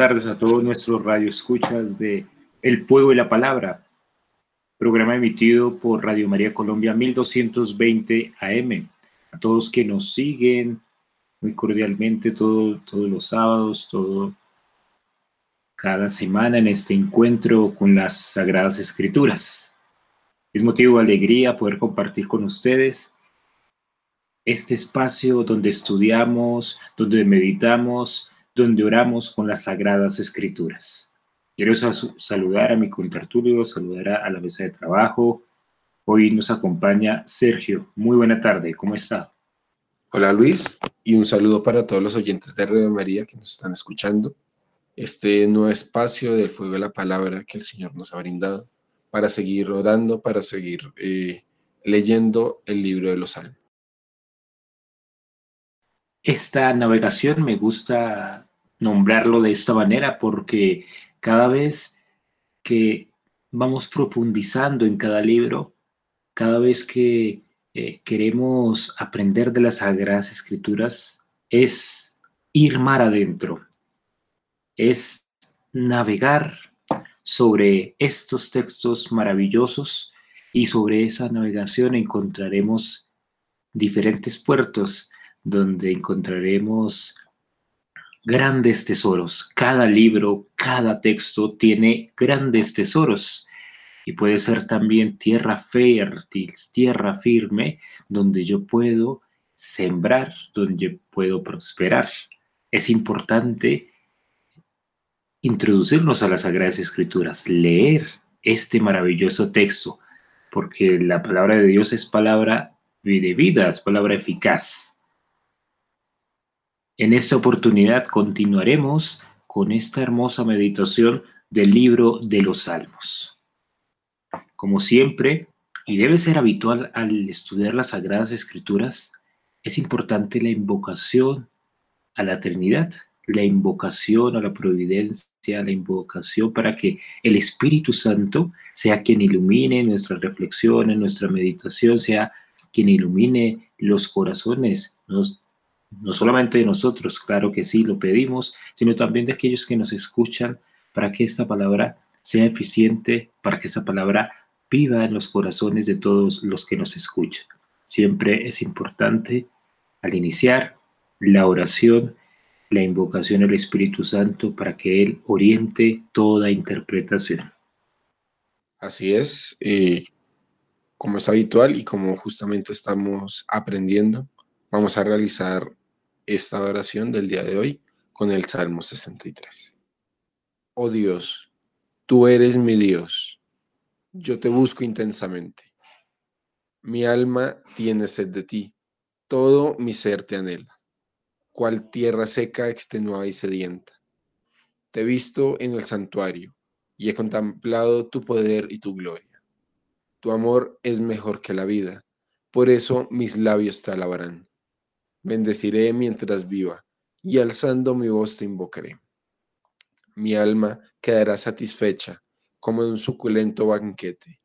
tardes a todos nuestros radioescuchas de El Fuego y la Palabra, programa emitido por Radio María Colombia 1220 AM. A todos que nos siguen muy cordialmente todos los sábados, todo, cada semana en este encuentro con las Sagradas Escrituras. Es motivo de alegría poder compartir con ustedes este espacio donde estudiamos, donde meditamos, donde oramos con las Sagradas Escrituras. Quiero saludar a mi contertulio, saludar a la mesa de trabajo. Hoy nos acompaña Sergio. Muy buena tarde, ¿cómo está? Hola Luis, y un saludo para todos los oyentes de Radio María que nos están escuchando. Este nuevo espacio del fuego de la palabra que el Señor nos ha brindado para seguir orando, para seguir eh, leyendo el libro de los Salmos. Esta navegación me gusta nombrarlo de esta manera porque cada vez que vamos profundizando en cada libro, cada vez que eh, queremos aprender de las Sagradas Escrituras, es ir mar adentro, es navegar sobre estos textos maravillosos y sobre esa navegación encontraremos diferentes puertos donde encontraremos grandes tesoros. Cada libro, cada texto tiene grandes tesoros y puede ser también tierra fértil, tierra firme, donde yo puedo sembrar, donde puedo prosperar. Es importante introducirnos a las Sagradas Escrituras, leer este maravilloso texto, porque la palabra de Dios es palabra de vida, es palabra eficaz en esta oportunidad continuaremos con esta hermosa meditación del libro de los Salmos. Como siempre, y debe ser habitual al estudiar las Sagradas Escrituras, es importante la invocación a la Trinidad, la invocación a la providencia, la invocación para que el Espíritu Santo sea quien ilumine nuestra reflexión, nuestra meditación, sea quien ilumine los corazones, no solamente de nosotros, claro que sí, lo pedimos, sino también de aquellos que nos escuchan para que esta palabra sea eficiente, para que esta palabra viva en los corazones de todos los que nos escuchan. Siempre es importante al iniciar la oración, la invocación al Espíritu Santo para que Él oriente toda interpretación. Así es, como es habitual y como justamente estamos aprendiendo, vamos a realizar esta oración del día de hoy con el Salmo 63. Oh Dios, tú eres mi Dios, yo te busco intensamente. Mi alma tiene sed de ti, todo mi ser te anhela, cual tierra seca, extenuada y sedienta. Te he visto en el santuario y he contemplado tu poder y tu gloria. Tu amor es mejor que la vida, por eso mis labios te alabarán bendeciré mientras viva, y alzando mi voz te invocaré. Mi alma quedará satisfecha como de un suculento banquete,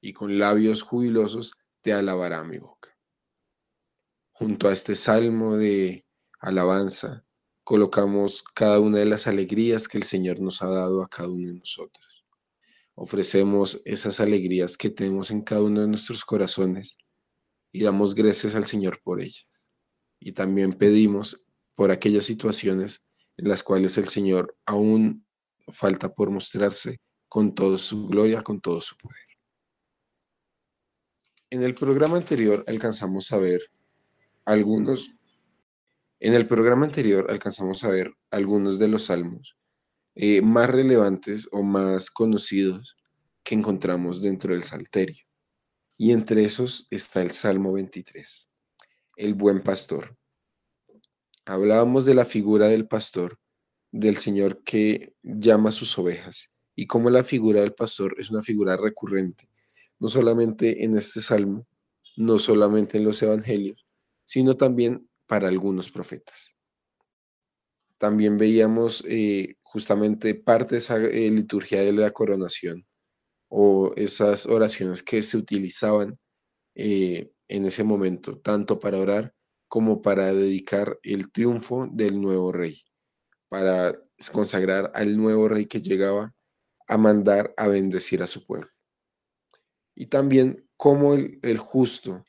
y con labios jubilosos te alabará mi boca. Junto a este salmo de alabanza, colocamos cada una de las alegrías que el Señor nos ha dado a cada uno de nosotros. Ofrecemos esas alegrías que tenemos en cada uno de nuestros corazones y damos gracias al Señor por ellas y también pedimos por aquellas situaciones en las cuales el Señor aún falta por mostrarse con toda su gloria, con todo su poder. En el programa anterior alcanzamos a ver algunos, en el programa anterior alcanzamos a ver algunos de los salmos eh, más relevantes o más conocidos que encontramos dentro del Salterio. Y entre esos está el Salmo 23 el buen pastor. Hablábamos de la figura del pastor, del Señor que llama a sus ovejas, y cómo la figura del pastor es una figura recurrente, no solamente en este salmo, no solamente en los evangelios, sino también para algunos profetas. También veíamos eh, justamente parte de esa eh, liturgia de la coronación o esas oraciones que se utilizaban eh, en ese momento, tanto para orar como para dedicar el triunfo del nuevo rey, para consagrar al nuevo rey que llegaba a mandar a bendecir a su pueblo. Y también cómo el, justo,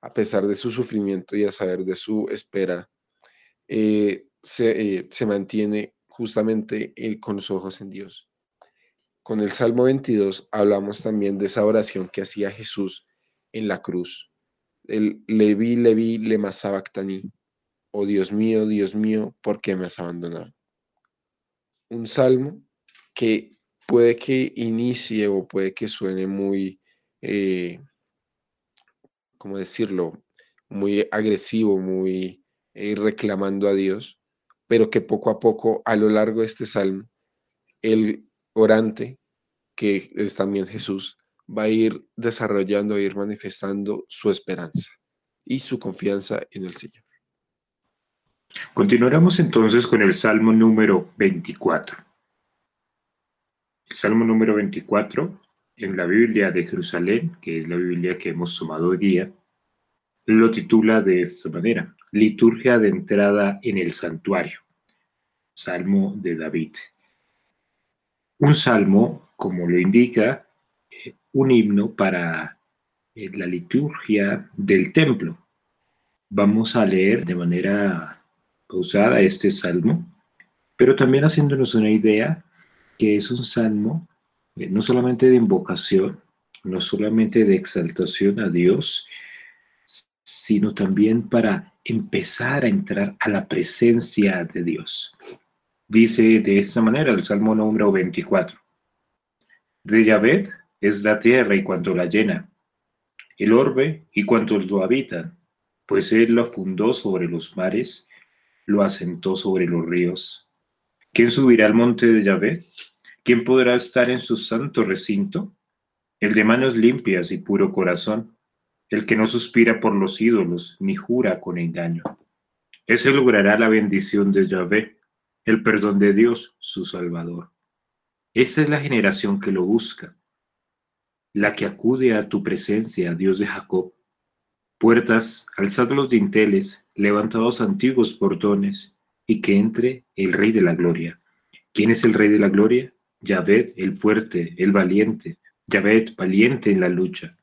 a pesar de su sufrimiento y a saber de su espera, eh, se, se, mantiene justamente con los ojos en Dios. Con el Salmo 22 hablamos también de esa oración que hacía Jesús en la cruz. El Levi, Levi, lema sabactani. Oh Dios mío, Dios mío, ¿por qué me has abandonado? Un salmo que puede que inicie o puede que suene muy, eh, ¿cómo decirlo? Muy agresivo, muy eh, reclamando a Dios, pero que poco a poco, a lo largo de este salmo, el orante, que es también Jesús, va a ir desarrollando, a ir manifestando su esperanza y su confianza en el Señor. Continuaremos entonces con el Salmo número 24. El Salmo número 24 en la Biblia de Jerusalén, que es la Biblia que hemos sumado hoy día, lo titula de esta manera, Liturgia de entrada en el santuario, Salmo de David. Un salmo, como lo indica, un himno para eh, la liturgia del templo. Vamos a leer de manera pausada este salmo, pero también haciéndonos una idea que es un salmo eh, no solamente de invocación, no solamente de exaltación a Dios, sino también para empezar a entrar a la presencia de Dios. Dice de esta manera el Salmo número 24. De Yahvé es la tierra y cuanto la llena, el orbe y cuantos lo habitan, pues él lo fundó sobre los mares, lo asentó sobre los ríos. ¿Quién subirá al monte de Yahvé? ¿Quién podrá estar en su santo recinto? El de manos limpias y puro corazón, el que no suspira por los ídolos ni jura con engaño. Ese logrará la bendición de Yahvé, el perdón de Dios, su Salvador. Esta es la generación que lo busca, la que acude a tu presencia, Dios de Jacob. Puertas, alzad los dinteles, levantados antiguos portones, y que entre el Rey de la Gloria. ¿Quién es el Rey de la Gloria? Yahvé, el fuerte, el valiente. Yahvé, valiente en la lucha.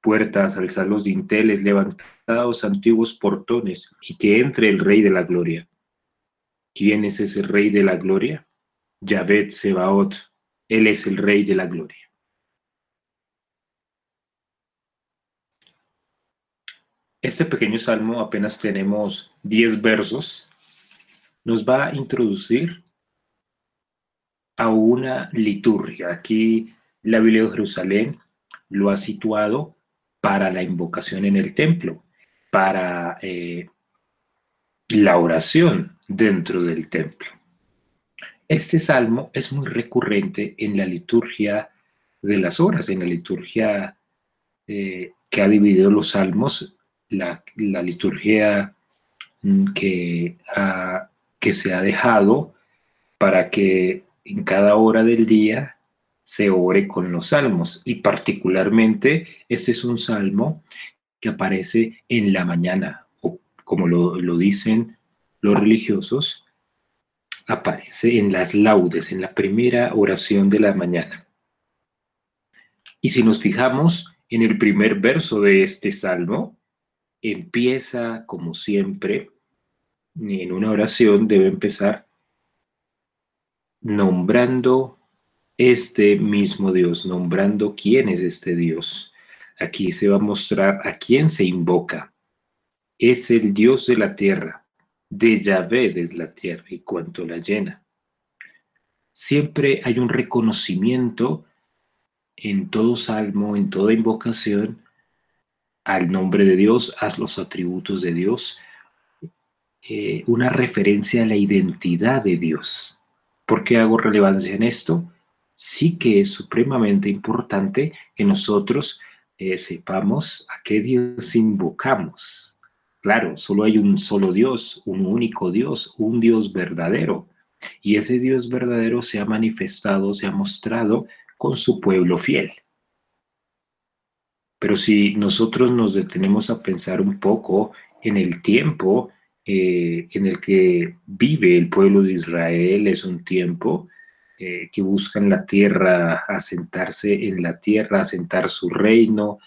Puertas, alzad los dinteles, levantados antiguos portones, y que entre el Rey de la Gloria. ¿Quién es ese Rey de la Gloria? Yahvé Sebaot, Él es el Rey de la Gloria. Este pequeño salmo, apenas tenemos 10 versos, nos va a introducir a una liturgia. Aquí la Biblia de Jerusalén lo ha situado para la invocación en el templo, para eh, la oración dentro del templo. Este salmo es muy recurrente en la liturgia de las horas, en la liturgia eh, que ha dividido los salmos la, liturgia mm, que, se ha dejado para que en cada hora del día se ore con los salmos. Y particularmente este es un salmo que aparece en la mañana o como lo dicen los religiosos aparece en las laudes en la primera oración de la mañana. Y si nos fijamos en el primer verso de este salmo empieza como siempre, en una oración debe empezar nombrando este mismo Dios, nombrando quién es este Dios. Aquí se va a mostrar a quién se invoca. Es el Dios de la tierra, de Yahvé es la tierra y cuanto la llena. Siempre hay un reconocimiento en todo salmo, en toda invocación, al nombre de Dios, a los atributos de Dios, eh, una referencia a la identidad de Dios. ¿Por qué hago relevancia en esto? Sí que es supremamente importante que nosotros eh, sepamos a qué Dios invocamos. Claro, solo hay un solo Dios, un único Dios, un Dios verdadero. Y ese Dios verdadero se ha manifestado, se ha mostrado con su pueblo fiel. Pero si nosotros nos detenemos a pensar un poco en el tiempo eh, en el que vive el pueblo de Israel, es un tiempo eh, que buscan la tierra, asentarse en la tierra, asentar su reino,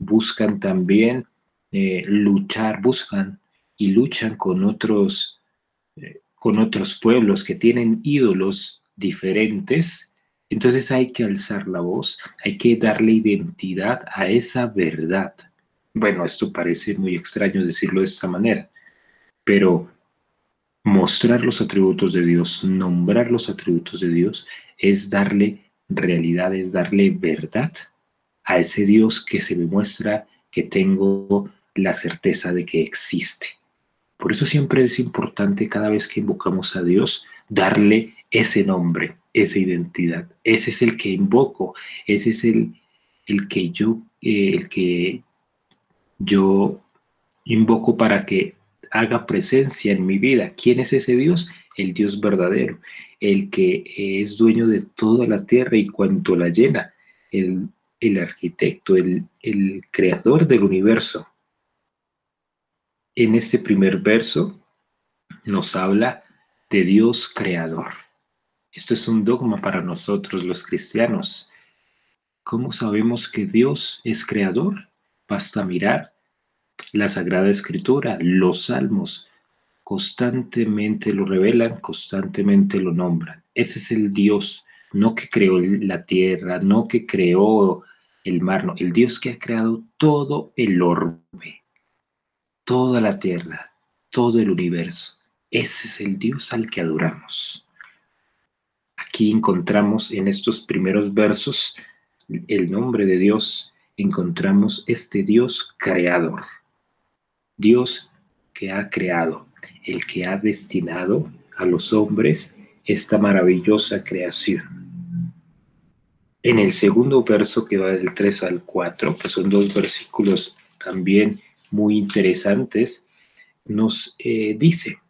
buscan también eh, luchar, buscan y luchan con otros, con otros pueblos que tienen ídolos diferentes. Entonces hay que alzar la voz, hay que darle identidad a esa verdad. Bueno, esto parece muy extraño decirlo de esta manera, pero mostrar los atributos de Dios, nombrar los atributos de Dios, es darle realidad, es darle verdad a ese Dios que se me muestra que tengo la certeza de que existe. Por eso siempre es importante cada vez que invocamos a Dios darle ese nombre, esa identidad. Ese es el que invoco, ese es el, el que yo, eh, el que yo invoco para que haga presencia en mi vida. ¿Quién es ese Dios? El Dios verdadero, el que es dueño de toda la tierra y cuanto la llena, el, arquitecto, el, el creador del universo. En este primer verso nos habla de Dios creador. Esto es un dogma para nosotros los cristianos. ¿Cómo sabemos que Dios es creador? Basta mirar la Sagrada Escritura, los salmos, constantemente lo revelan, constantemente lo nombran. Ese es el Dios, no que creó la tierra, no que creó el mar, no, el Dios que ha creado todo el orbe, toda la tierra, todo el universo. Ese es el Dios al que adoramos. Aquí encontramos en estos primeros versos el nombre de Dios, encontramos este Dios creador. Dios que ha creado, el que ha destinado a los hombres esta maravillosa creación. En el segundo verso que va del 3 al 4, que son dos versículos también muy interesantes, nos eh, dice,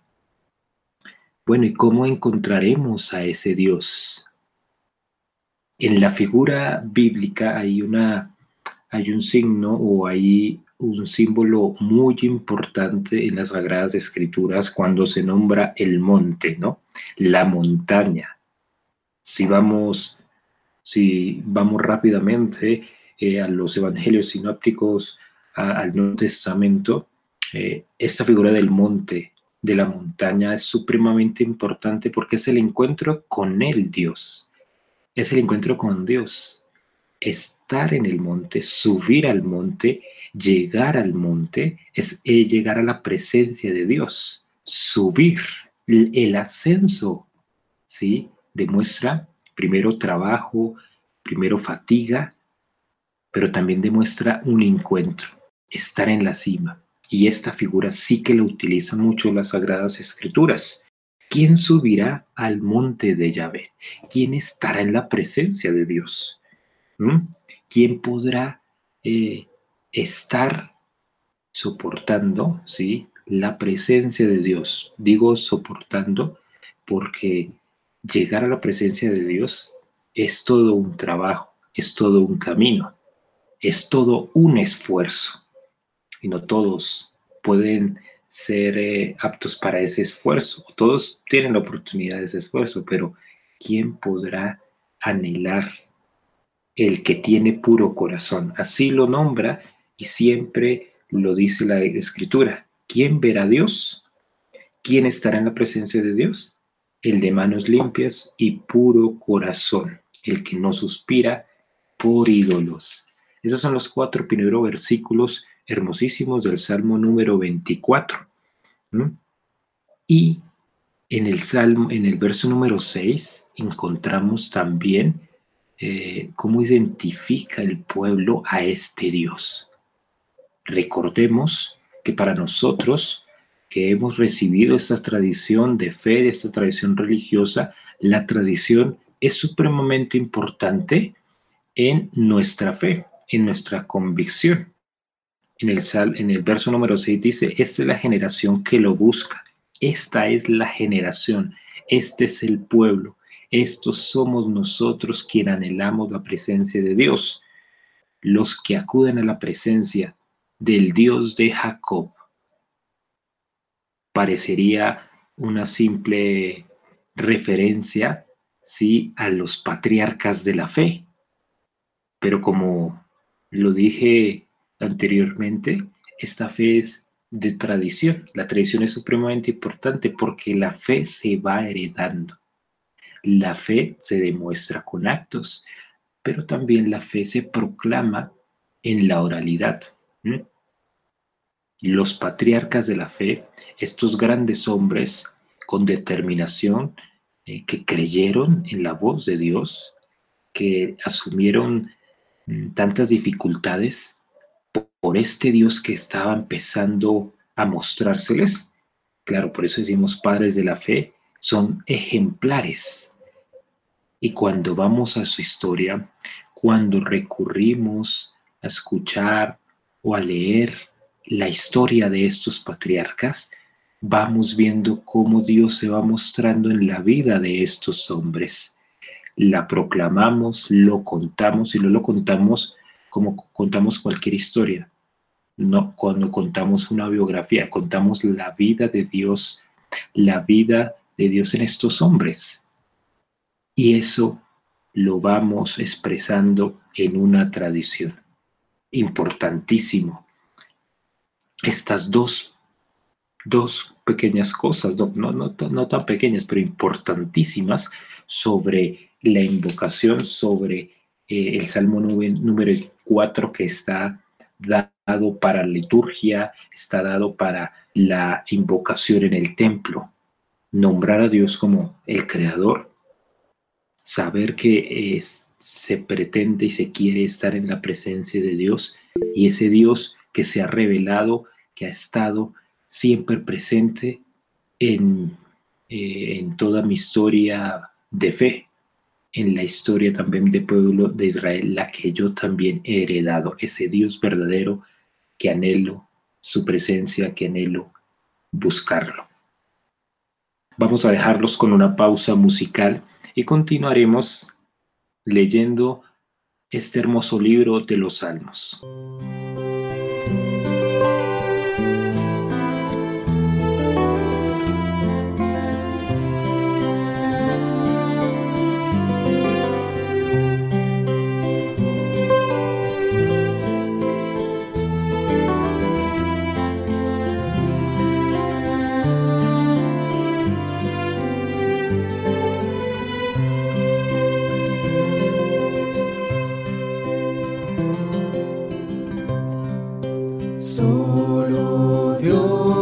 bueno, ¿y cómo encontraremos a ese Dios? En la figura bíblica hay, una, hay un signo o hay un símbolo muy importante en las Sagradas Escrituras cuando se nombra el monte, ¿no? La montaña. Si vamos, si vamos rápidamente eh, a los evangelios sinópticos, al Nuevo Testamento, eh, esta figura del monte, de la montaña, es supremamente importante porque es el encuentro con el Dios. Es el encuentro con Dios estar en el monte, subir al monte, llegar al monte, es llegar a la presencia de Dios, subir, el ascenso, ¿sí? Demuestra primero trabajo, primero fatiga, pero también demuestra un encuentro, estar en la cima. Y esta figura sí que la utilizan mucho las Sagradas Escrituras. ¿Quién subirá al monte de Yahvé? ¿Quién estará en la presencia de Dios? ¿Quién podrá eh, estar soportando ¿sí? la presencia de Dios? Digo soportando porque llegar a la presencia de Dios es todo un trabajo, es todo un camino, es todo un esfuerzo. Y no todos pueden ser eh, aptos para ese esfuerzo. Todos tienen la oportunidad de ese esfuerzo, pero ¿quién podrá anhelar el que tiene puro corazón. Así lo nombra y siempre lo dice la escritura. ¿Quién verá a Dios? ¿Quién estará en la presencia de Dios? El de manos limpias y puro corazón, el que no suspira por ídolos. Esos son los cuatro primeros versículos hermosísimos del Salmo número 24. Y en el Salmo, en el verso número 6, encontramos también eh, cómo identifica el pueblo a este Dios. Recordemos que para nosotros que hemos recibido esta tradición de fe, esta tradición religiosa, la tradición es supremamente importante en nuestra fe, en nuestra convicción. En el, en el verso número 6 dice, esta es la generación que lo busca, esta es la generación, este es el pueblo, estos somos nosotros quien anhelamos la presencia de Dios, los que acuden a la presencia del Dios de Jacob. parecería una simple referencia ¿sí? a los patriarcas de la fe. Pero como lo dije anteriormente, esta fe es de tradición. La tradición es supremamente importante porque la fe se va heredando. La fe se demuestra con actos, pero también la fe se proclama en la oralidad. Los patriarcas de la fe, estos grandes hombres con determinación, eh, que creyeron en la voz de Dios, que asumieron mm, tantas dificultades por este Dios que estaba empezando a mostrárseles. Claro, por eso decimos padres de la fe, son ejemplares. Y cuando vamos a su historia, cuando recurrimos a escuchar o a leer la historia de estos patriarcas, vamos viendo cómo Dios se va mostrando en la vida de estos hombres. La proclamamos, lo contamos y no lo contamos como contamos cualquier historia. No, cuando contamos una biografía, contamos la vida de Dios, la vida de Dios en estos hombres. Y eso lo vamos expresando en una tradición. Importantísimo. Estas dos dos pequeñas cosas, no, no, no, tan pequeñas, pero importantísimas sobre la invocación, sobre eh, el Salmo número 4 que está dado para la liturgia, está dado para la invocación en el templo. Nombrar a Dios como el creador, saber que es, se pretende y se quiere estar en la presencia de Dios y ese Dios que se ha revelado, que ha estado siempre presente en, eh, en toda mi historia de fe, en la historia también del pueblo de Israel, la que yo también he heredado, ese Dios verdadero que anhelo su presencia, que anhelo buscarlo. Vamos a dejarlos con una pausa musical y continuaremos leyendo este hermoso libro de los Salmos. Mi Dios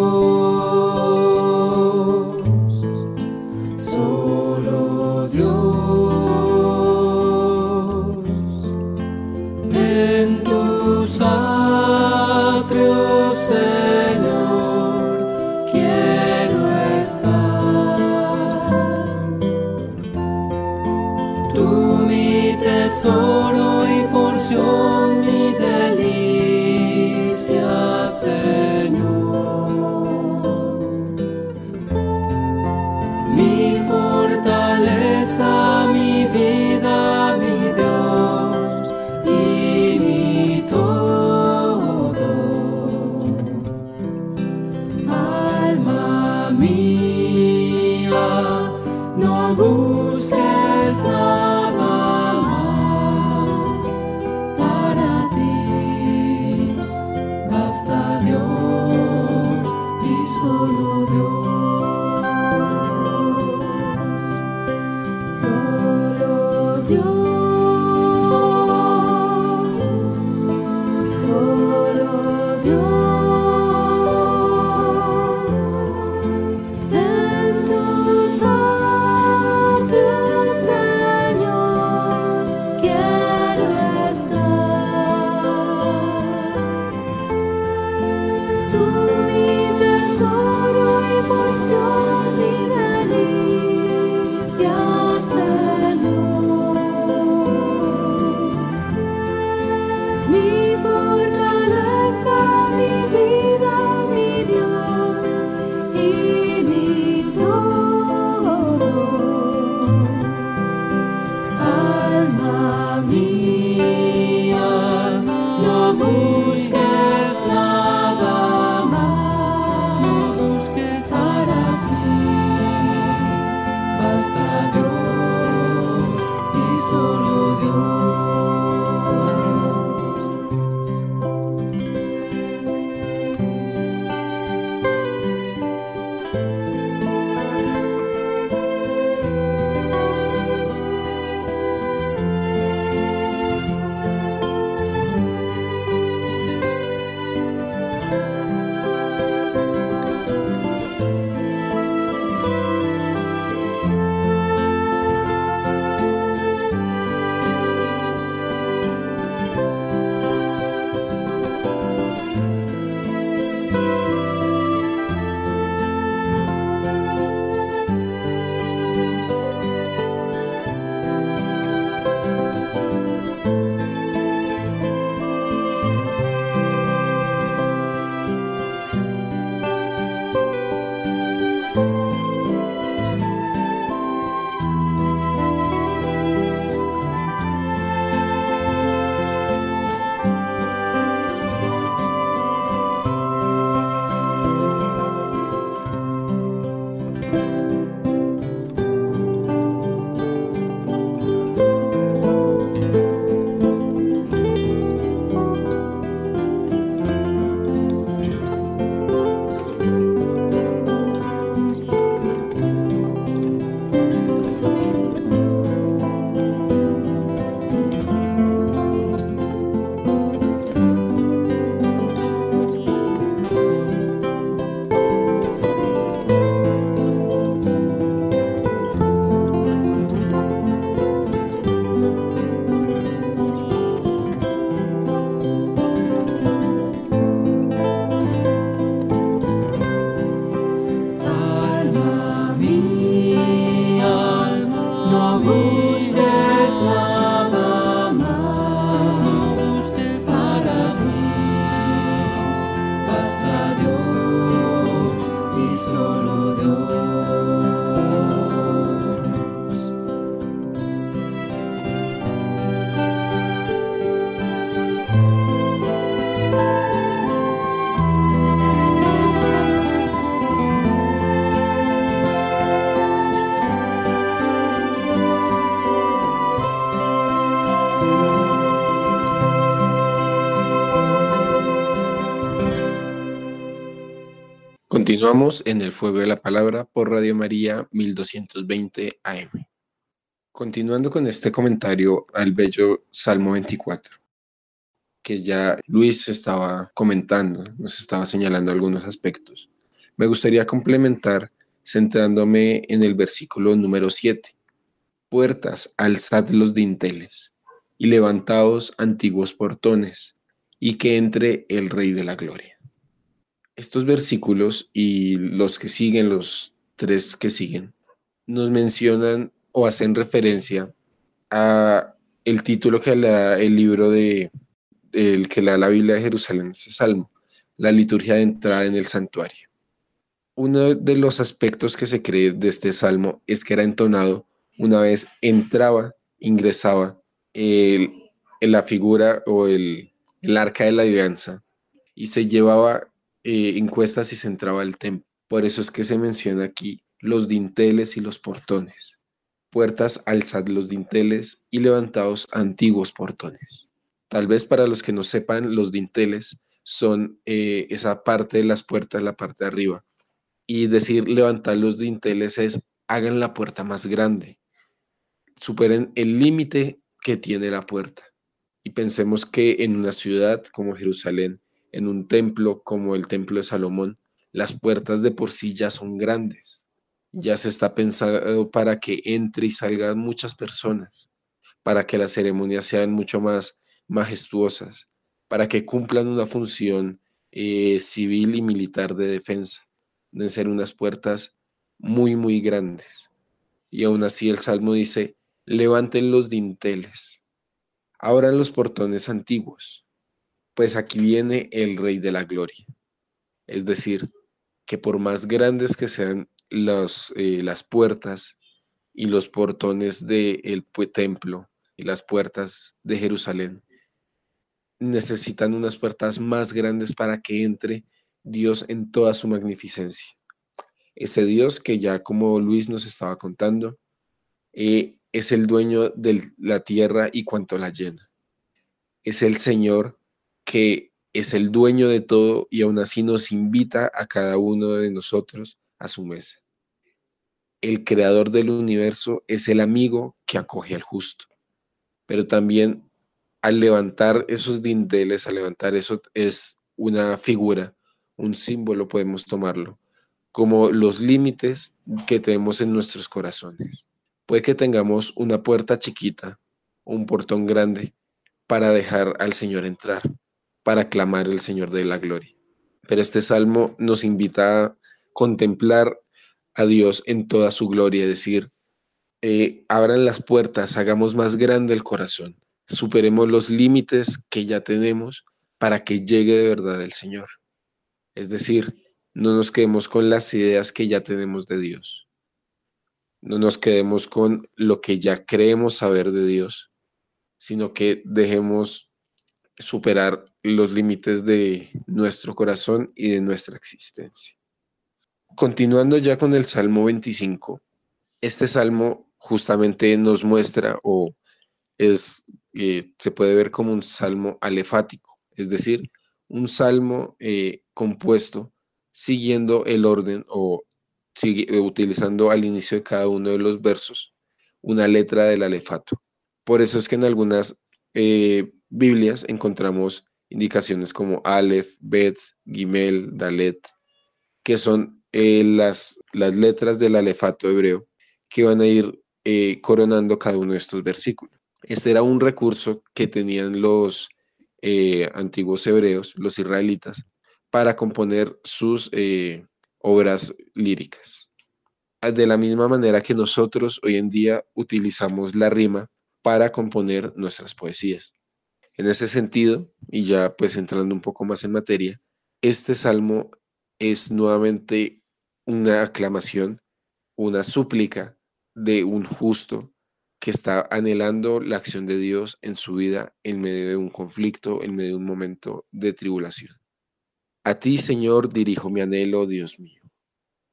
Continuamos en el fuego de la palabra por Radio María 1220 AM. Continuando con este comentario al bello Salmo 24, que ya Luis estaba comentando, nos estaba señalando algunos aspectos. Me gustaría complementar centrándome en el versículo número 7. Puertas, alzad los dinteles y levantaos antiguos portones, y que entre el Rey de la Gloria. Estos versículos y los que siguen, los tres que siguen, nos mencionan o hacen referencia a el título que da el libro de el que da la Biblia de Jerusalén, ese salmo, la liturgia de entrada en el santuario. Uno de los aspectos que se cree de este salmo es que era entonado una vez entraba, ingresaba en la figura o el, el arca de la alianza y se llevaba eh, encuestas y se entraba al templo. Por eso es que se menciona aquí los dinteles y los portones. Puertas, alzad los dinteles y levantados antiguos portones. Tal vez para los que no sepan, los dinteles son eh, esa parte de las puertas, la parte de arriba. Y decir levantar los dinteles es hagan la puerta más grande. Superen el límite que tiene la puerta. Y pensemos que en una ciudad como Jerusalén, en un templo como el templo de Salomón, las puertas de por sí ya son grandes. Ya se está pensado para que entre y salgan muchas personas, para que las ceremonias sean mucho más majestuosas, para que cumplan una función eh, civil y militar de defensa. Deben ser unas puertas muy, muy grandes. Y aún así el Salmo dice, levanten los dinteles, abran los portones antiguos, pues aquí viene el Rey de la Gloria. Es decir, que por más grandes que sean los, eh, las puertas y los portones del templo y las puertas de Jerusalén, necesitan unas puertas más grandes para que entre Dios en toda su magnificencia. Ese Dios que ya como Luis nos estaba contando, eh, es el dueño de la tierra y cuanto la llena. Es el Señor que es el dueño de todo y aún así nos invita a cada uno de nosotros a su mesa. El creador del universo es el amigo que acoge al justo, pero también al levantar esos dinteles, al levantar eso es una figura, un símbolo podemos tomarlo, como los límites que tenemos en nuestros corazones. Puede que tengamos una puerta chiquita un portón grande para dejar al Señor entrar, para clamar el Señor de la gloria. Pero este salmo nos invita a contemplar a Dios en toda su gloria, decir, eh, abran las puertas, hagamos más grande el corazón, superemos los límites que ya tenemos para que llegue de verdad el Señor. Es decir, no nos quedemos con las ideas que ya tenemos de Dios. No nos quedemos con lo que ya creemos saber de Dios, sino que dejemos superar los límites de nuestro corazón y de nuestra existencia. Continuando ya con el Salmo 25, este salmo justamente nos muestra o es, eh, se puede ver como un salmo alefático, es decir, un salmo eh, compuesto siguiendo el orden o sigue, utilizando al inicio de cada uno de los versos una letra del alefato. Por eso es que en algunas eh, Biblias encontramos indicaciones como Aleph, Bet, Gimel, Dalet, que son eh, las, las letras del alefato hebreo que van a ir eh, coronando cada uno de estos versículos. Este era un recurso que tenían los eh, antiguos hebreos, los israelitas, para componer sus obras líricas. De la misma manera que nosotros hoy en día utilizamos la rima para componer nuestras poesías. En ese sentido, y ya pues entrando un poco más en materia, este salmo es nuevamente una aclamación, una súplica de un justo que está anhelando la acción de Dios en su vida en medio de un conflicto, en medio de un momento de tribulación. A ti, Señor, dirijo mi anhelo, Dios mío.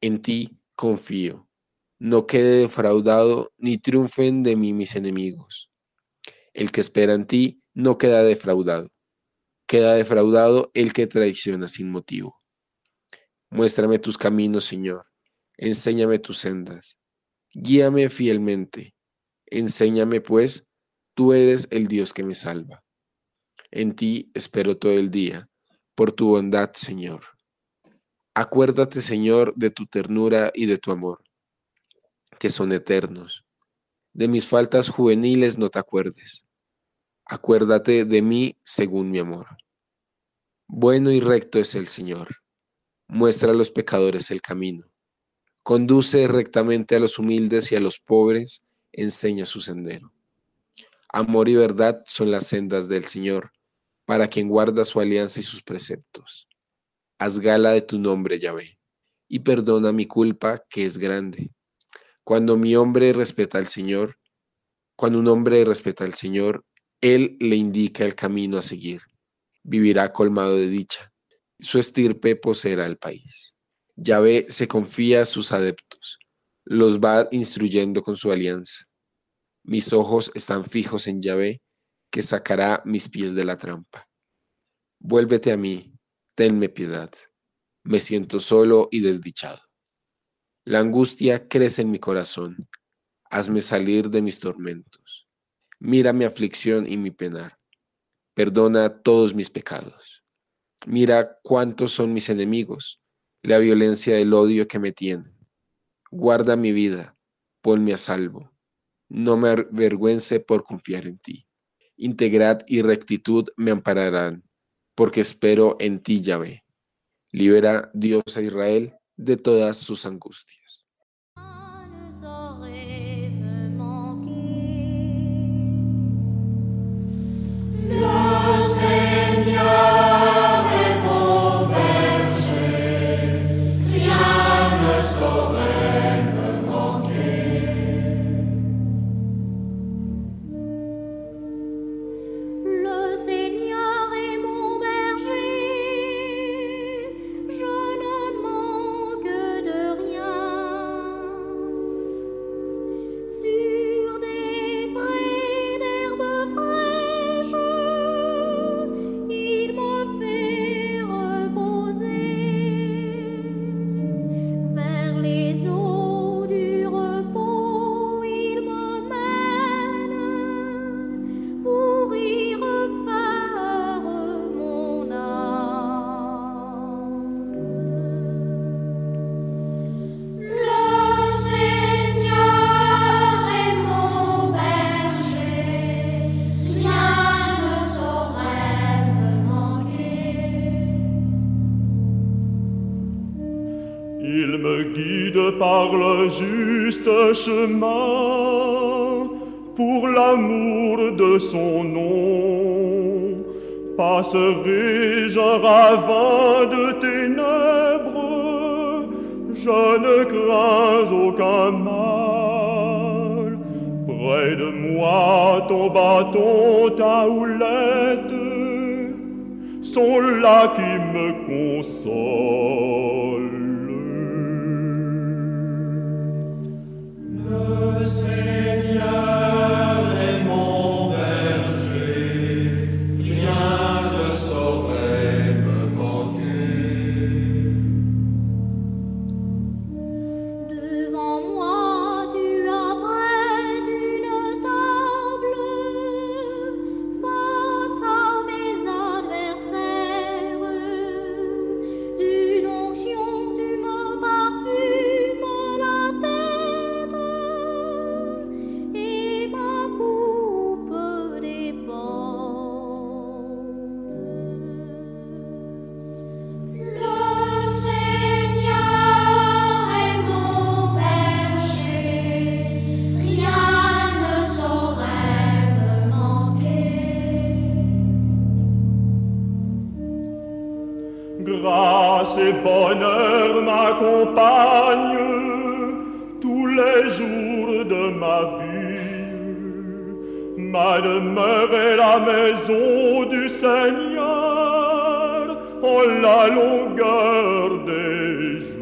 En ti confío. No quede defraudado ni triunfen de mí mis enemigos. El que espera en ti no queda defraudado. Queda defraudado el que traiciona sin motivo. Muéstrame tus caminos, Señor. Enséñame tus sendas. Guíame fielmente. Enséñame, pues, tú eres el Dios que me salva. En ti espero todo el día, por tu bondad, Señor. Acuérdate, Señor, de tu ternura y de tu amor, que son eternos. De mis faltas juveniles no te acuerdes. Acuérdate de mí según mi amor. Bueno y recto es el Señor. Muestra a los pecadores el camino. Conduce rectamente a los humildes y a los pobres, enseña su sendero. Amor y verdad son las sendas del Señor, para quien guarda su alianza y sus preceptos. Haz gala de tu nombre, Yahvé, y perdona mi culpa, que es grande. Cuando mi hombre respeta al Señor, cuando un hombre respeta al Señor, Él le indica el camino a seguir. Vivirá colmado de dicha. Su estirpe poseerá el país. Yahvé se confía a sus adeptos, los va instruyendo con su alianza. Mis ojos están fijos en Yahvé, que sacará mis pies de la trampa. Vuélvete a mí, tenme piedad. Me siento solo y desdichado. La angustia crece en mi corazón. Hazme salir de mis tormentos. Mira mi aflicción y mi penar. Perdona todos mis pecados. Mira cuántos son mis enemigos la violencia del odio que me tienen. Guarda mi vida, ponme a salvo. No me avergüence por confiar en ti. Integridad y rectitud me ampararán, porque espero en ti, Yahvé. Libera Dios a Israel de todas sus angustias. No. Chemin pour l'amour de son nom. Passerai-je ravin de ténèbres, je ne crains aucun mal. Près de moi, ton bâton, ta houlette sont là qui me consolent. Bonheur m'accompagne tous les jours de ma vie. Ma demeure est la maison du Seigneur en la longueur des jours.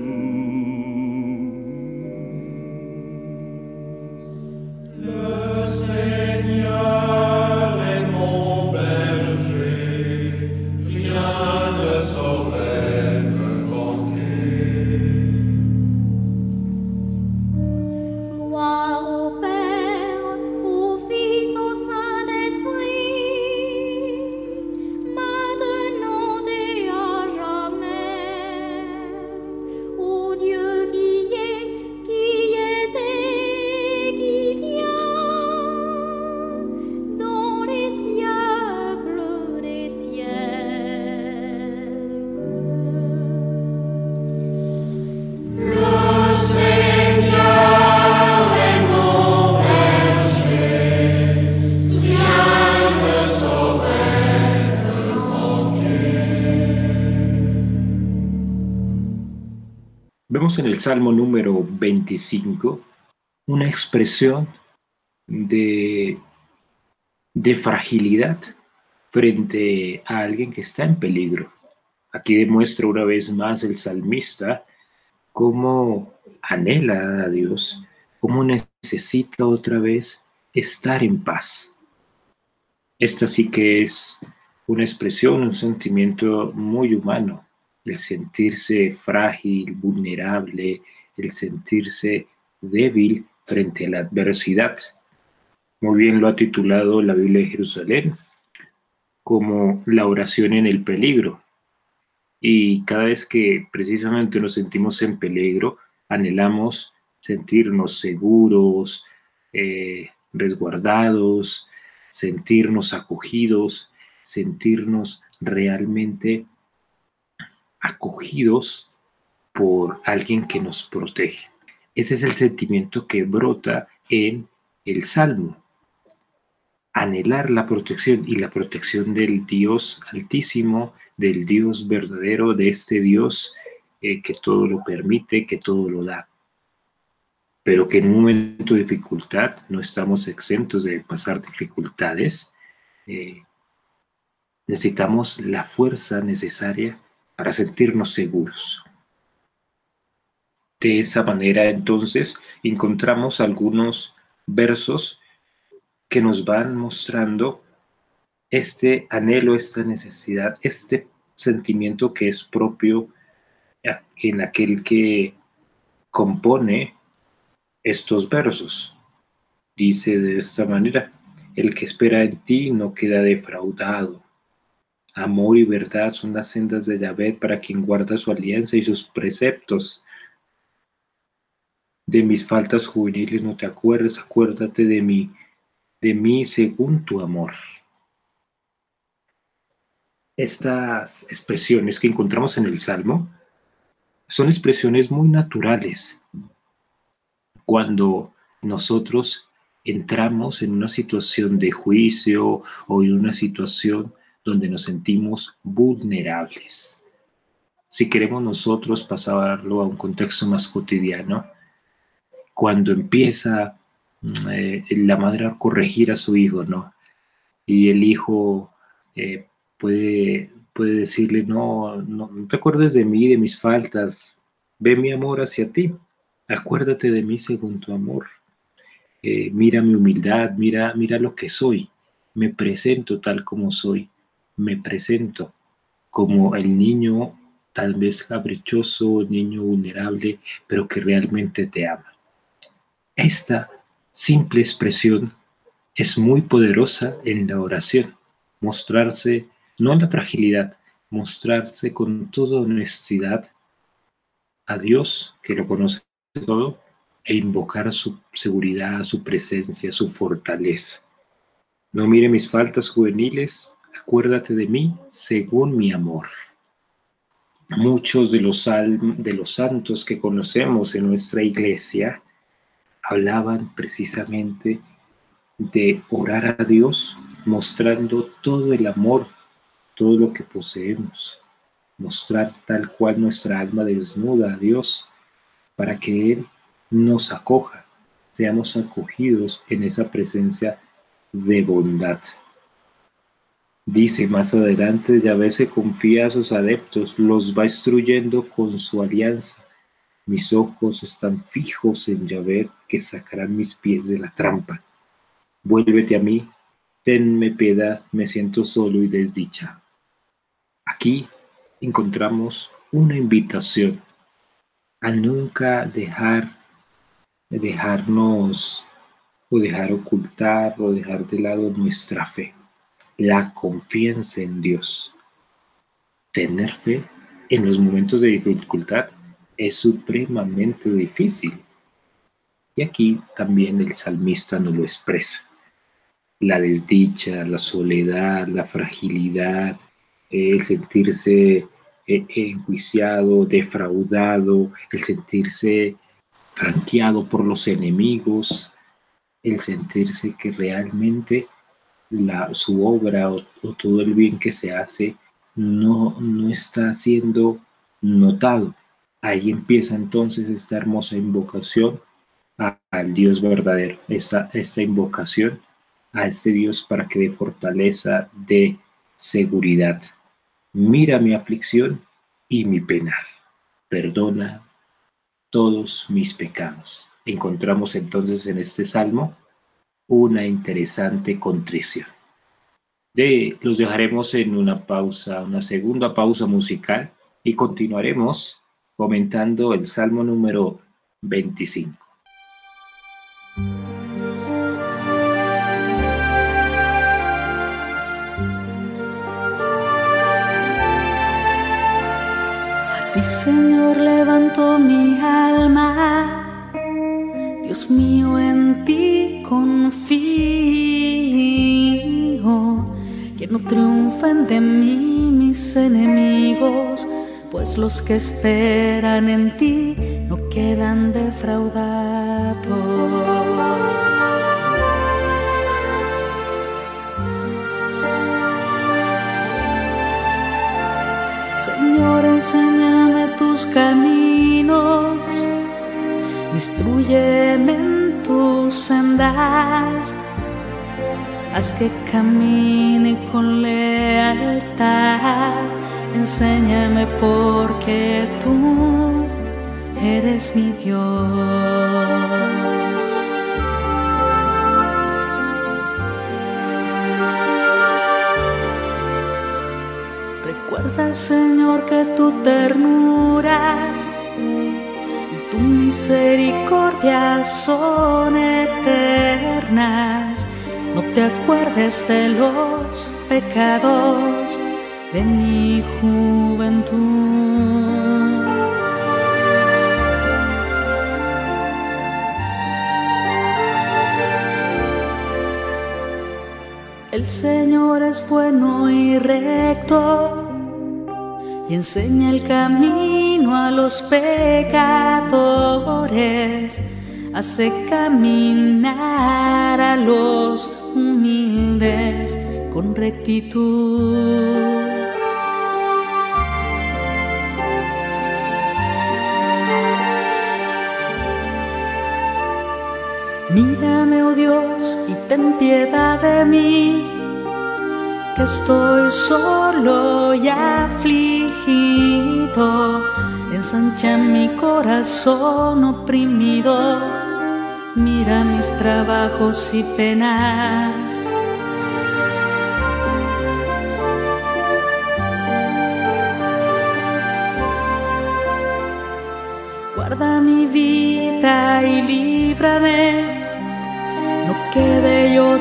En el Salmo número 25 una expresión de, de fragilidad frente a alguien que está en peligro. Aquí demuestra una vez más el salmista cómo anhela a Dios, cómo necesita otra vez estar en paz. Esta sí que es una expresión, un sentimiento muy humano, el sentirse frágil, vulnerable, el sentirse débil frente a la adversidad. Muy bien lo ha titulado la Biblia de Jerusalén como la oración en el peligro. Y cada vez que precisamente nos sentimos en peligro, anhelamos sentirnos seguros, eh, resguardados, sentirnos acogidos, sentirnos realmente acogidos por alguien que nos protege. Ese es el sentimiento que brota en el Salmo. Anhelar la protección y la protección del Dios altísimo, del Dios verdadero, de este Dios eh, que todo lo permite, que todo lo da. Pero que en un momento de dificultad no estamos exentos de pasar dificultades. Eh, necesitamos la fuerza necesaria para sentirnos seguros. De esa manera, entonces, encontramos algunos versos que nos van mostrando este anhelo, esta necesidad, este sentimiento que es propio en aquel que compone estos versos. Dice de esta manera, el que espera en ti no queda defraudado. Amor y verdad son las sendas de Yahvé para quien guarda su alianza y sus preceptos. De mis faltas juveniles no te acuerdes, acuérdate de mí, de mí según tu amor. Estas expresiones que encontramos en el Salmo son expresiones muy naturales cuando nosotros entramos en una situación de juicio o en una situación donde nos sentimos vulnerables. Si queremos nosotros pasarlo a un contexto más cotidiano, cuando empieza la madre a corregir a su hijo, ¿no? Y el hijo eh, puede, puede decirle, no, no, no te acuerdes de mí, de mis faltas, ve mi amor hacia ti, acuérdate de mí según tu amor. Eh, mira mi humildad, mira, mira lo que soy, me presento tal como soy me presento como el niño tal vez caprichoso, niño vulnerable, pero que realmente te ama. Esta simple expresión es muy poderosa en la oración, mostrarse, no la fragilidad, mostrarse con toda honestidad a Dios, que lo conoce todo, e invocar su seguridad, su presencia, su fortaleza. No mire mis faltas juveniles, acuérdate de mí según mi amor. Muchos de los, de los santos que conocemos en nuestra iglesia hablaban precisamente de orar a Dios mostrando todo el amor, todo lo que poseemos, mostrar tal cual nuestra alma desnuda a Dios para que Él nos acoja, seamos acogidos en esa presencia de bondad. Dice más adelante, Yahvé se confía a sus adeptos, los va instruyendo con su alianza. Mis ojos están fijos en Yahvé, que sacarán mis pies de la trampa. Vuélvete a mí, tenme piedad, me siento solo y desdichado. Aquí encontramos una invitación a nunca dejar, dejarnos o dejar ocultar o dejar de lado nuestra fe la confianza en Dios. Tener fe en los momentos de dificultad es supremamente difícil. Y aquí también el salmista nos lo expresa. La desdicha, la soledad, la fragilidad, el sentirse eh, enjuiciado, defraudado, el sentirse franqueado por los enemigos, el sentirse que realmente su obra o, todo el bien que se hace no, no está siendo notado. Ahí empieza entonces esta hermosa invocación al Dios verdadero, esta, esta invocación a este Dios para que dé fortaleza, de seguridad. Mira mi aflicción y mi pena. Perdona todos mis pecados. Encontramos entonces en este salmo una interesante contrición. De, los dejaremos en una pausa, una segunda pausa musical y continuaremos comentando el salmo número 25. ti, Señor, levanto mi alma. Dios mío, en ti confío. Que no triunfen de mí mis enemigos, pues los que esperan en ti no quedan defraudados. Señor, enséñame tus caminos, instruyeme tus sendas, haz que camine con lealtad, enséñame porque tú eres mi Dios. Señor, que tu ternura tu misericordia son eternas. No te acuerdes de los pecados de mi juventud. El Señor es bueno y recto y enseña el camino a los pecadores, hace caminar a los humildes con rectitud. Mírame, oh Dios, y ten piedad de mí que estoy solo y afligido, ensancha mi corazón oprimido, mira mis trabajos y penas. Guarda mi vida y líbrame, no quede yo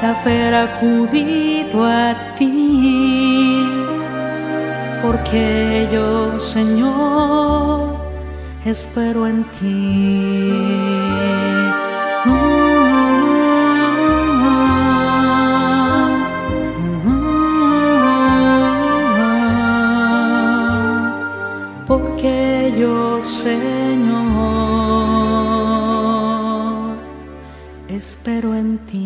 defraudado haber acudido a ti, porque yo, Señor, espero en ti. porque yo, Señor, espero en ti.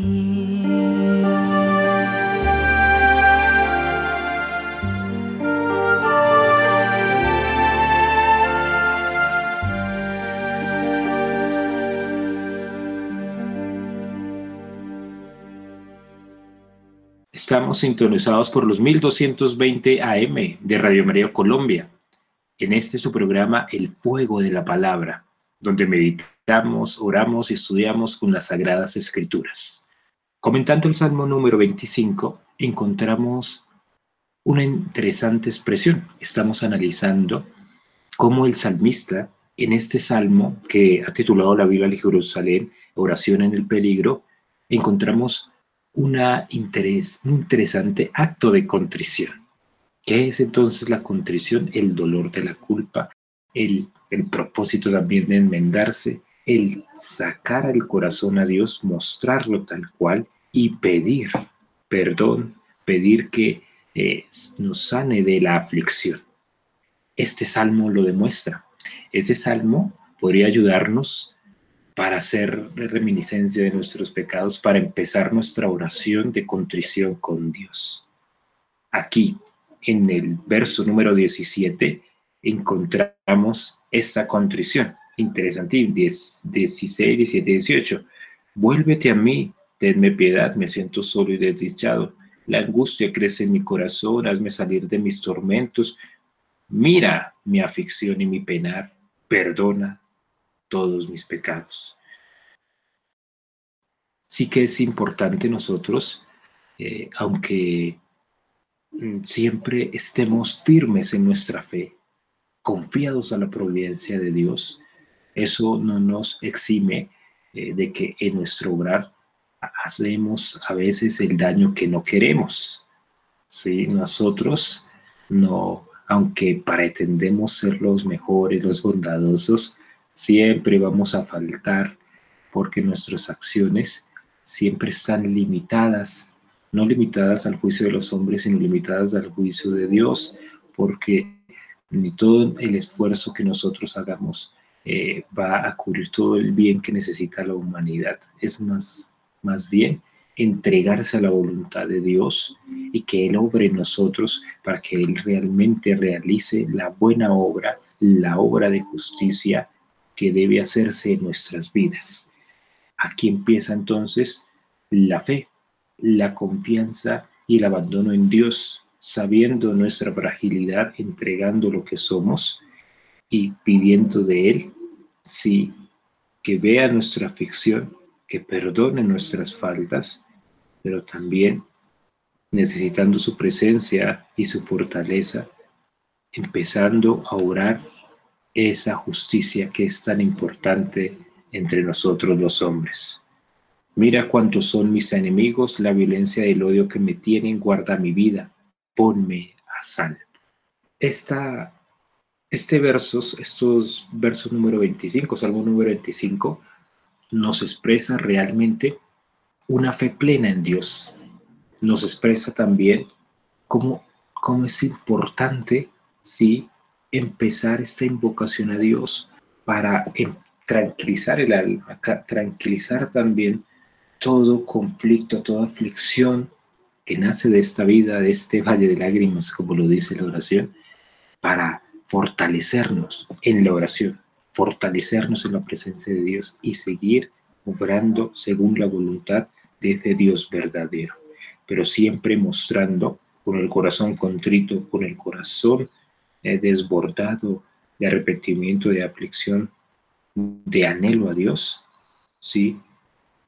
Estamos sintonizados por los 1220 AM de Radio María Colombia. En este su programa El Fuego de la Palabra, donde meditamos, oramos y estudiamos con las Sagradas Escrituras. Comentando el Salmo número 25, encontramos una interesante expresión. Estamos analizando cómo el salmista, en este salmo que ha titulado la Biblia de Jerusalén, Oración en el Peligro, encontramos un interesante acto de contrición. ¿Qué es entonces la contrición? El dolor de la culpa, el, propósito también de enmendarse, el sacar al corazón a Dios, mostrarlo tal cual y pedir perdón, pedir que eh, nos sane de la aflicción. Este salmo lo demuestra. Ese salmo podría ayudarnos para hacer reminiscencia de nuestros pecados, para empezar nuestra oración de contrición con Dios. Aquí, en el verso número 17 encontramos esta contrición. Interesante, 16, 17, 18. Vuélvete a mí, tenme piedad, me siento solo y desdichado. La angustia crece en mi corazón, hazme salir de mis tormentos. Mira mi aflicción y mi penar, perdona todos mis pecados. Sí que es importante nosotros, eh, aunque mm, siempre estemos firmes en nuestra fe, confiados a la providencia de Dios, eso no nos exime eh, de que en nuestro obrar hacemos a veces el daño que no queremos. ¿sí? Nosotros no, aunque pretendemos ser los mejores, los bondadosos, siempre vamos a faltar porque nuestras acciones siempre están limitadas, no limitadas al juicio de los hombres, sino limitadas al juicio de Dios, porque ni todo el esfuerzo que nosotros hagamos eh, va a cubrir todo el bien que necesita la humanidad. Es más, más bien entregarse a la voluntad de Dios y que Él obre en nosotros para que Él realmente realice la buena obra, la obra de justicia que debe hacerse en nuestras vidas. Aquí empieza entonces la fe, la confianza y el abandono en Dios, sabiendo nuestra fragilidad, entregando lo que somos y pidiendo de Él, sí, que vea nuestra aflicción, que perdone nuestras faltas, pero también necesitando su presencia y su fortaleza, empezando a orar esa justicia que es tan importante entre nosotros los hombres. Mira cuántos son mis enemigos, la violencia y el odio que me tienen, guarda mi vida, ponme a salvo. Esta este versos, estos versos número 25, Salmo número 25, nos expresa realmente una fe plena en Dios. Nos expresa también cómo, cómo es importante, sí, empezar esta invocación a Dios para em, tranquilizar el alma, tranquilizar también todo conflicto, toda aflicción que nace de esta vida, de este valle de lágrimas, como lo dice la oración, para fortalecernos en la oración, fortalecernos en la presencia de Dios y seguir obrando según la voluntad de ese Dios verdadero, pero siempre mostrando con el corazón contrito, con el corazón desbordado de arrepentimiento, de aflicción, de anhelo a Dios, sí,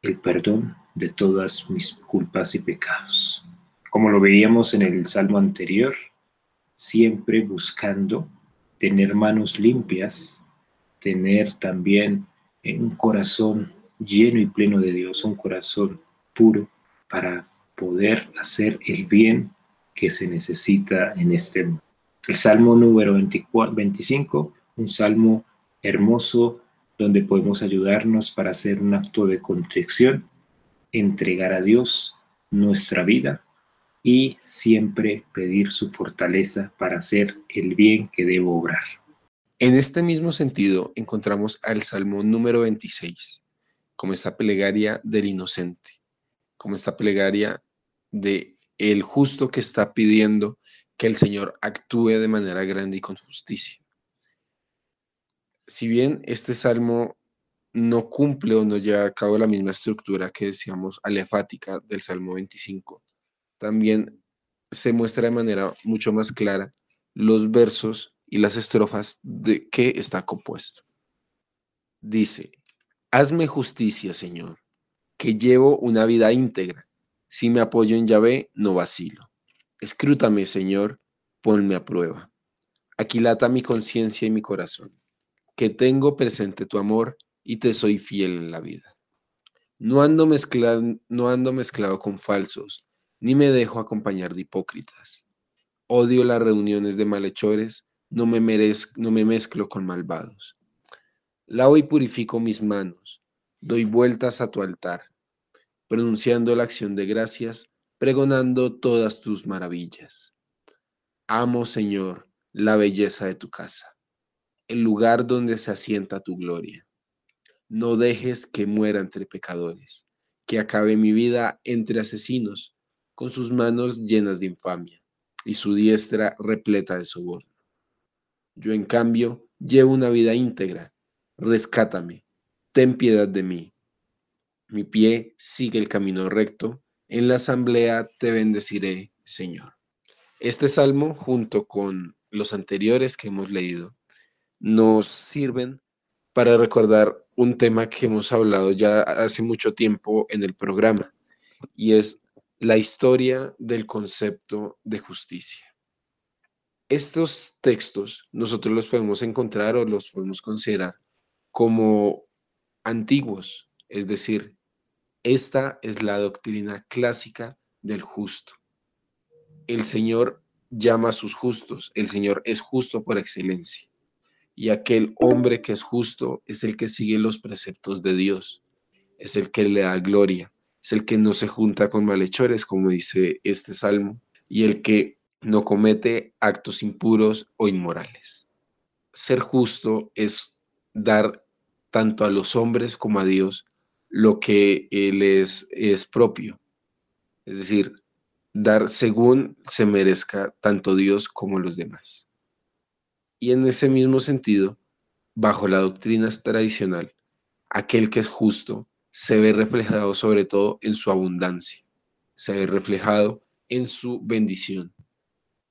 el perdón de todas mis culpas y pecados. Como lo veíamos en el salmo anterior, siempre buscando tener manos limpias, tener también un corazón lleno y pleno de Dios, un corazón puro para poder hacer el bien que se necesita en este mundo. El Salmo número 25, un salmo hermoso donde podemos ayudarnos para hacer un acto de contrición, entregar a Dios nuestra vida y siempre pedir su fortaleza para hacer el bien que debo obrar. En este mismo sentido encontramos al Salmo número 26, como esta plegaria del inocente, como esta plegaria de el justo que está pidiendo que el Señor actúe de manera grande y con justicia. Si bien este salmo no cumple o no lleva a cabo la misma estructura que decíamos alefática del Salmo 25, también se muestra de manera mucho más clara los versos y las estrofas de qué está compuesto. Dice, hazme justicia, Señor, que llevo una vida íntegra. Si me apoyo en Yahvé, no vacilo. Escrútame, Señor, ponme a prueba. Aquilata mi conciencia y mi corazón, que tengo presente tu amor y te soy fiel en la vida. No ando, mezclado, no ando mezclado con falsos, ni me dejo acompañar de hipócritas. Odio las reuniones de malhechores, no me, no me mezclo con malvados. Lavo y purifico mis manos, doy vueltas a tu altar, pronunciando la acción de gracias, pregonando todas tus maravillas. Amo, Señor, la belleza de tu casa, el lugar donde se asienta tu gloria. No dejes que muera entre pecadores, que acabe mi vida entre asesinos con sus manos llenas de infamia. y su diestra repleta de soborno. Yo, en cambio, llevo una vida íntegra. Rescátame, ten piedad de mí. Mi pie sigue el camino recto. En la asamblea te bendeciré, Señor. Este salmo, junto con los anteriores que hemos leído, nos sirven para recordar un tema que hemos hablado ya hace mucho tiempo en el programa, y es la historia del concepto de justicia. Estos textos nosotros los podemos encontrar o los podemos considerar como antiguos, es decir, esta es la doctrina clásica del justo. El Señor llama a sus justos, el Señor es justo por excelencia. Y aquel hombre que es justo es el que sigue los preceptos de Dios, es el que le da gloria, es el que no se junta con malhechores, como dice este salmo, y el que no comete actos impuros o inmorales. Ser justo es dar tanto a los hombres como a Dios lo que les es propio, es decir, dar según se merezca tanto Dios como los demás. Y en ese mismo sentido, bajo la doctrina tradicional, aquel que es justo se ve reflejado sobre todo en su abundancia, se ve reflejado en su bendición.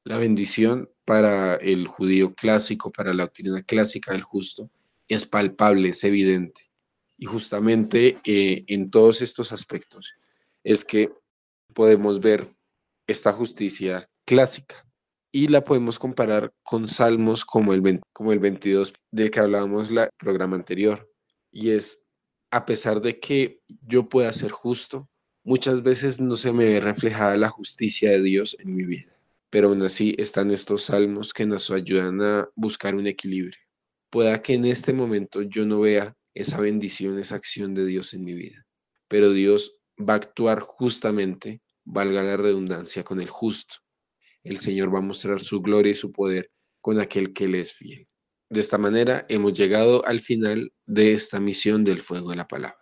La bendición para el judío clásico, para la doctrina clásica del justo, es palpable, es evidente. Y justamente eh, en todos estos aspectos es que podemos ver esta justicia clásica y la podemos comparar con salmos como el, como el 22 del que hablábamos el programa anterior. Y es, a pesar de que yo pueda ser justo, muchas veces no se me ve reflejada la justicia de Dios en mi vida pero aún así están estos salmos que nos ayudan a buscar un equilibrio. Pueda que en este momento yo no vea esa bendición, esa acción de Dios en mi vida, pero Dios va a actuar justamente, valga la redundancia, con el justo. El Señor va a mostrar su gloria y su poder con aquel que le es fiel. De esta manera hemos llegado al final de esta misión del fuego de la palabra.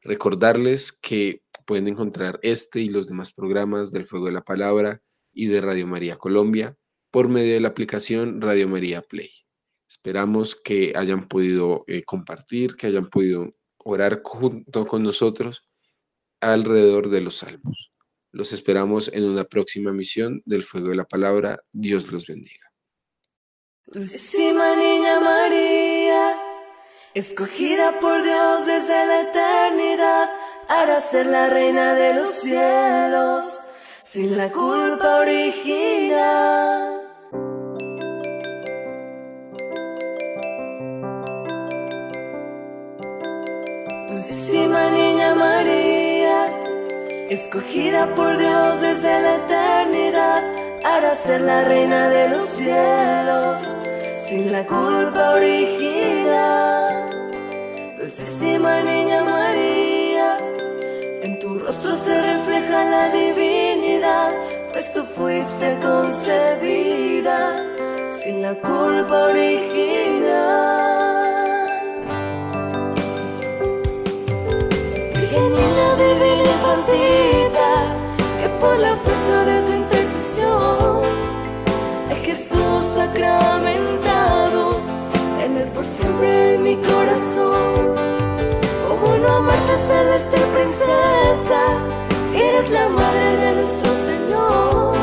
Recordarles que pueden encontrar este y los demás programas del fuego de la palabra y de Radio María Colombia por medio de la aplicación Radio María Play. Esperamos que hayan podido eh, compartir, que hayan podido orar junto con nosotros alrededor de los salmos. Los esperamos en una próxima misión del Fuego de la Palabra. Dios los bendiga. Dulcísima niña María, escogida por Dios desde la eternidad para ser la reina de los cielos sin la culpa original. María, escogida por Dios desde la eternidad para ser la reina de los cielos, sin la culpa original. Dulcísima niña María, en tu rostro se refleja la divinidad pues tú fuiste concebida sin la culpa original. Que por la fuerza de tu intercesión, es Jesús sacramentado, tener por siempre en mi corazón. Como no amarte celeste princesa, si eres la madre de nuestro Señor.